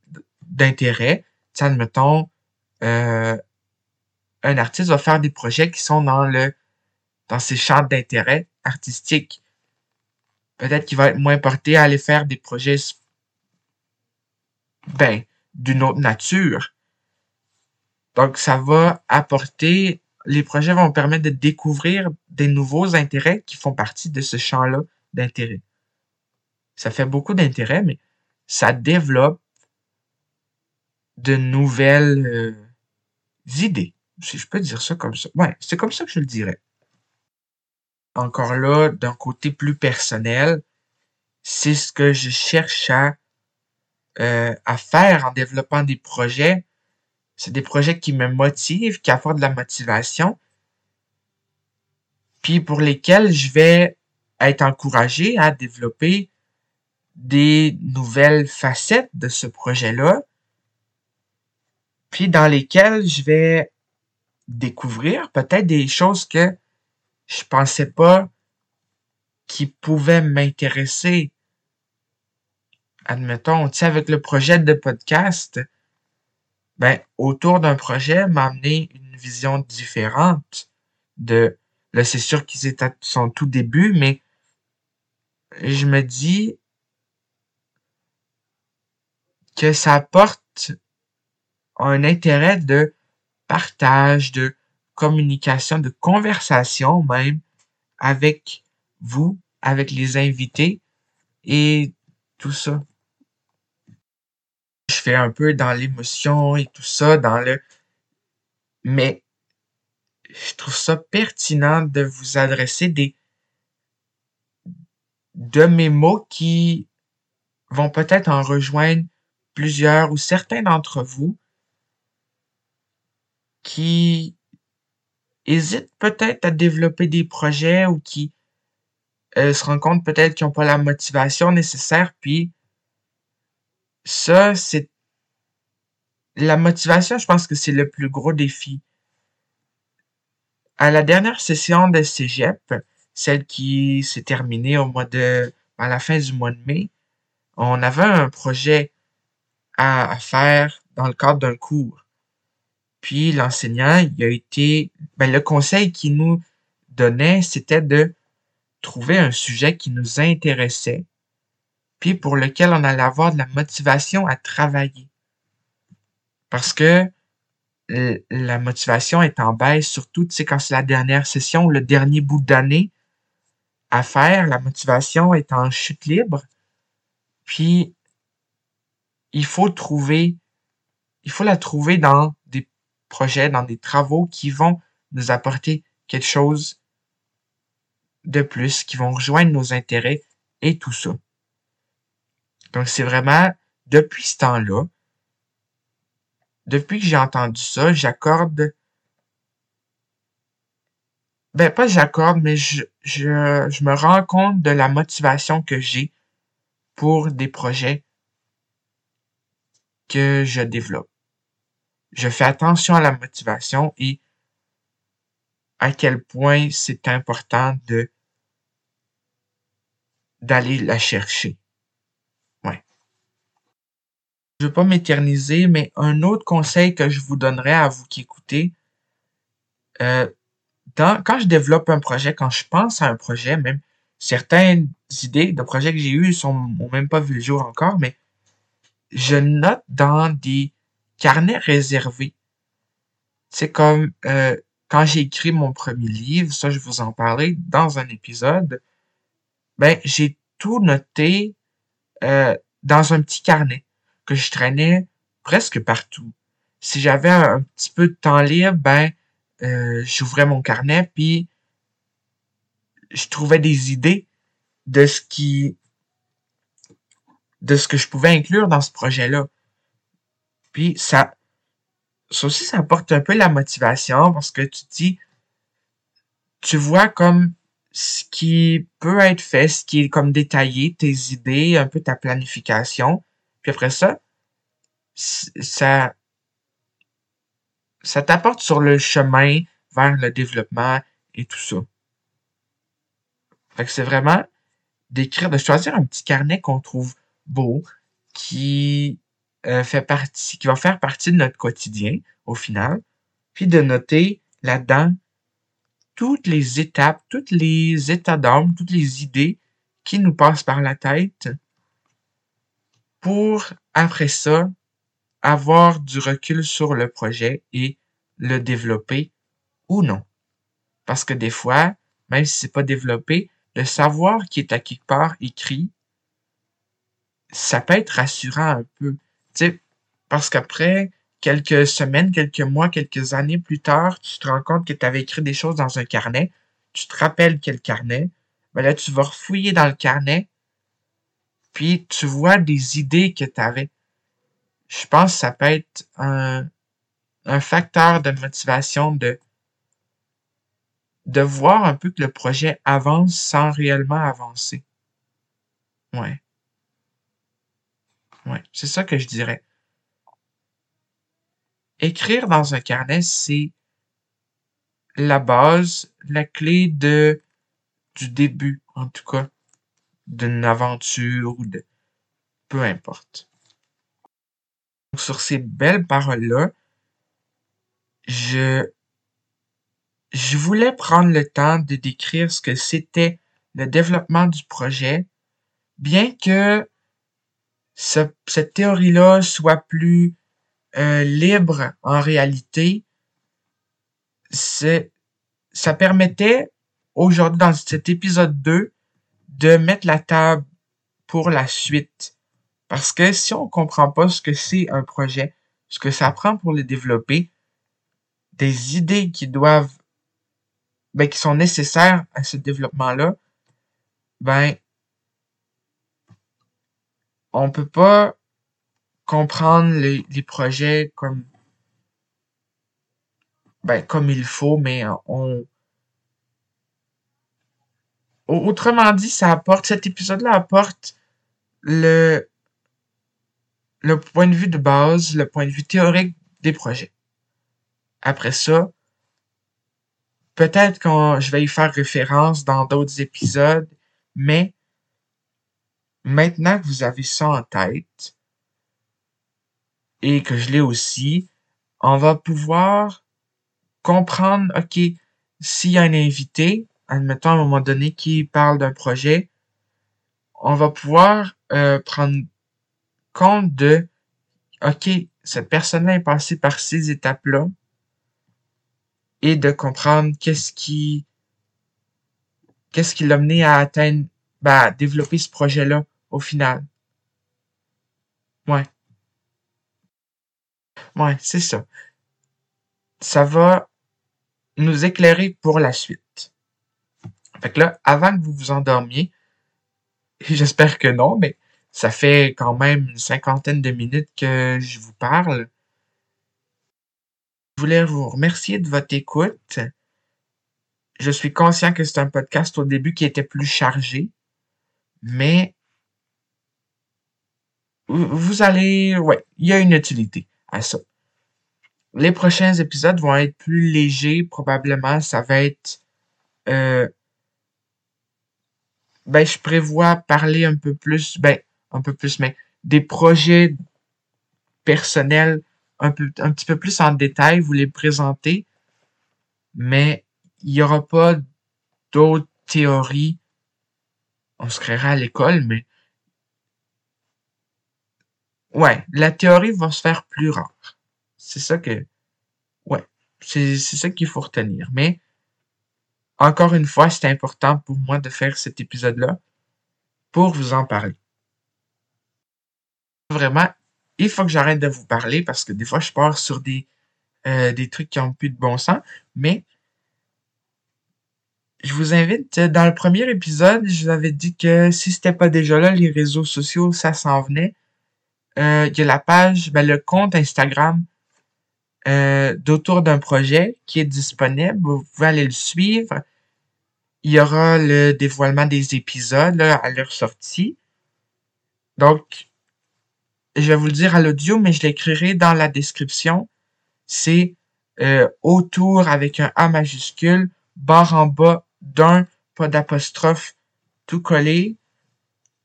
d'intérêt. Admettons, euh, un artiste va faire des projets qui sont dans le dans ses champs d'intérêt artistique. Peut-être qu'il va être moins porté à aller faire des projets ben, d'une autre nature. Donc, ça va apporter, les projets vont permettre de découvrir des nouveaux intérêts qui font partie de ce champ-là d'intérêt. Ça fait beaucoup d'intérêt, mais ça développe de nouvelles euh, idées. Si je peux dire ça comme ça. Ouais, c'est comme ça que je le dirais. Encore là, d'un côté plus personnel, c'est ce que je cherche à, euh, à faire en développant des projets. C'est des projets qui me motivent, qui apportent de la motivation, puis pour lesquels je vais être encouragé à développer des nouvelles facettes de ce projet-là, puis dans lesquelles je vais découvrir peut-être des choses que je pensais pas qui pouvaient m'intéresser. Admettons, tu sais, avec le projet de podcast, ben, autour d'un projet m'a amené une vision différente de, là, c'est sûr qu'ils étaient à son tout début, mais je me dis que ça apporte un intérêt de partage, de communication, de conversation même avec vous, avec les invités et tout ça. Je fais un peu dans l'émotion et tout ça, dans le... Mais je trouve ça pertinent de vous adresser des de mes mots qui vont peut-être en rejoindre plusieurs ou certains d'entre vous qui hésitent peut-être à développer des projets ou qui euh, se rendent compte peut-être qu'ils n'ont pas la motivation nécessaire. Puis ça, c'est la motivation, je pense que c'est le plus gros défi. À la dernière session de Cégep, celle qui s'est terminée au mois de, à la fin du mois de mai, on avait un projet à faire dans le cadre d'un cours. Puis l'enseignant, il a été, ben, le conseil qu'il nous donnait, c'était de trouver un sujet qui nous intéressait, puis pour lequel on allait avoir de la motivation à travailler. Parce que la motivation est en baisse, surtout, tu sais, quand c'est la dernière session, le dernier bout d'année à faire, la motivation est en chute libre. Puis, il faut trouver, il faut la trouver dans projets, dans des travaux qui vont nous apporter quelque chose de plus, qui vont rejoindre nos intérêts et tout ça. Donc, c'est vraiment, depuis ce temps-là, depuis que j'ai entendu ça, j'accorde, ben pas j'accorde, mais je, je, je me rends compte de la motivation que j'ai pour des projets que je développe je fais attention à la motivation et à quel point c'est important de d'aller la chercher. Je veux pas m'éterniser, mais un autre conseil que je vous donnerais à vous qui écoutez, euh, quand je développe un projet, quand je pense à un projet, même certaines idées de projets que j'ai eues sont m'ont même pas vu le jour encore, mais je note dans des carnet réservé. C'est comme euh, quand j'ai écrit mon premier livre, ça je vous en parlais dans un épisode, ben j'ai tout noté euh, dans un petit carnet que je traînais presque partout. Si j'avais un, petit peu de temps libre, ben euh, j'ouvrais mon carnet puis je trouvais des idées de ce qui de ce que je pouvais inclure dans ce projet-là. Puis ça, ça aussi, ça apporte un peu la motivation parce que tu dis, tu vois comme ce qui peut être fait, ce qui est comme détaillé, tes idées, un peu ta planification. Puis après ça, ça, ça t'apporte sur le chemin vers le développement et tout ça. Fait que c'est vraiment d'écrire, de choisir un petit carnet qu'on trouve beau, qui euh, fait partie, qui va faire partie de notre quotidien. au final, puis de noter là-dedans toutes les étapes, tous les états d'âme, toutes les idées qui nous passent par la tête pour, après ça, avoir du recul sur le projet et le développer ou non. Parce que des fois, même si c'est pas développé, le savoir qui est à quelque part écrit, ça peut être rassurant un peu. Tu sais, parce qu'après, quelques semaines, quelques mois, quelques années plus tard, tu te rends compte que tu avais écrit des choses dans un carnet, tu te rappelles quel carnet, ben là, tu vas refouiller dans le carnet, puis tu vois des idées que tu avais. Je pense que ça peut être un, un facteur de motivation de de voir un peu que le projet avance sans réellement avancer. Ouais. Ouais, c'est ça que je dirais. Écrire dans un carnet, c'est la base, la clé de du début, en tout cas, d'une aventure ou de peu importe. sur ces belles paroles-là, je je voulais prendre le temps de décrire ce que c'était le développement du projet, bien que cette théorie-là soit plus euh, libre en réalité, ça permettait aujourd'hui dans cet épisode 2 de mettre la table pour la suite. Parce que si on comprend pas ce que c'est un projet, ce que ça prend pour le développer, des idées qui doivent ben, qui sont nécessaires à ce développement-là, ben, on peut pas comprendre les, les projets comme ben, comme il faut, mais on autrement dit, cet épisode-là apporte le le point de vue de base, le point de vue théorique des projets. Après ça, Peut-être que je vais y faire référence dans d'autres épisodes, mais maintenant que vous avez ça en tête et que je l'ai aussi, on va pouvoir comprendre, OK, s'il y a un invité, admettons à un moment donné, qui parle d'un projet, on va pouvoir euh, prendre compte de, OK, cette personne-là est passée par ces étapes-là, et de comprendre qu'est-ce qui qu'est-ce qui l'a mené à atteindre ben, à développer ce projet-là au final. Ouais. Ouais, c'est ça. Ça va nous éclairer pour la suite. Fait que là, avant que vous vous endormiez, j'espère que non, mais ça fait quand même une cinquantaine de minutes que je vous parle. Je voulais vous remercier de votre écoute. Je suis conscient que c'est un podcast au début qui était plus chargé, mais vous allez, ouais, il y a une utilité à ça. Les prochains épisodes vont être plus légers, probablement. Ça va être, euh, ben, je prévois parler un peu plus, ben, un peu plus, mais des projets personnels un, peu, un petit peu plus en détail, vous les présenter, mais il n'y aura pas d'autres théories. On se créera à l'école, mais ouais, la théorie va se faire plus rare. C'est ça que, ouais, c'est ça qu'il faut retenir. Mais encore une fois, c'est important pour moi de faire cet épisode-là pour vous en parler. Vraiment il faut que j'arrête de vous parler parce que des fois, je pars sur des, euh, trucs qui ont plus de bon sens. Mais je vous invite, dans le premier épisode, je vous avais dit que si c'était pas déjà là, les réseaux sociaux, ça s'en venait. Euh, il y a la page, ben, le compte Instagram euh, d'autour d'un projet qui est disponible. Vous pouvez aller le suivre. Il y aura le dévoilement des épisodes à leur sortie. Donc, je vais vous le dire à l'audio, mais je l'écrirai dans la description. C'est euh, autour avec un A majuscule, barre en bas d'un, pas d'apostrophe, tout collé,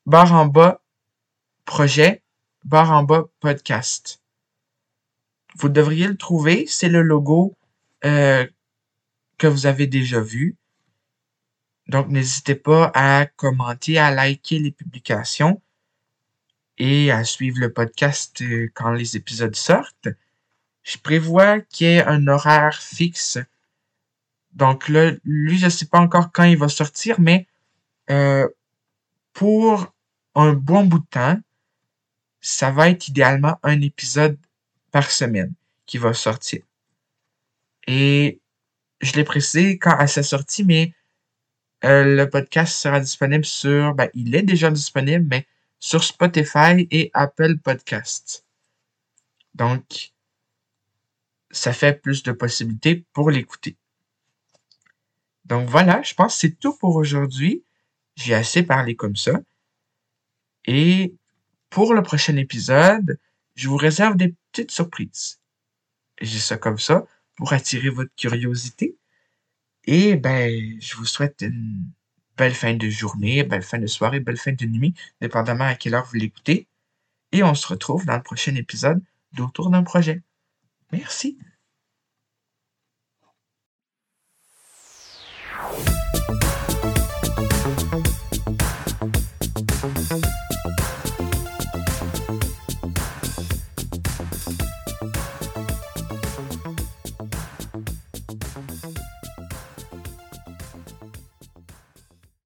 barre en bas, projet, barre en bas, podcast. Vous devriez le trouver. C'est le logo euh, que vous avez déjà vu. Donc, n'hésitez pas à commenter, à liker les publications et à suivre le podcast euh, quand les épisodes sortent. Je prévois qu'il y ait un horaire fixe. Donc là, lui, je ne sais pas encore quand il va sortir, mais euh, pour un bon bout de temps, ça va être idéalement un épisode par semaine qui va sortir. Et je l'ai précisé quand à sa sortie, mais euh, le podcast sera disponible sur, ben, il est déjà disponible, mais sur Spotify et Apple Podcasts. Donc, ça fait plus de possibilités pour l'écouter. Donc voilà, je pense que c'est tout pour aujourd'hui. J'ai assez parlé comme ça. Et pour le prochain épisode, je vous réserve des petites surprises. J'ai ça comme ça pour attirer votre curiosité. Et ben, je vous souhaite une belle fin de journée, belle fin de soirée, belle fin de nuit, dépendamment à quelle heure vous l'écoutez. Et on se retrouve dans le prochain épisode d'Autour d'un projet. Merci.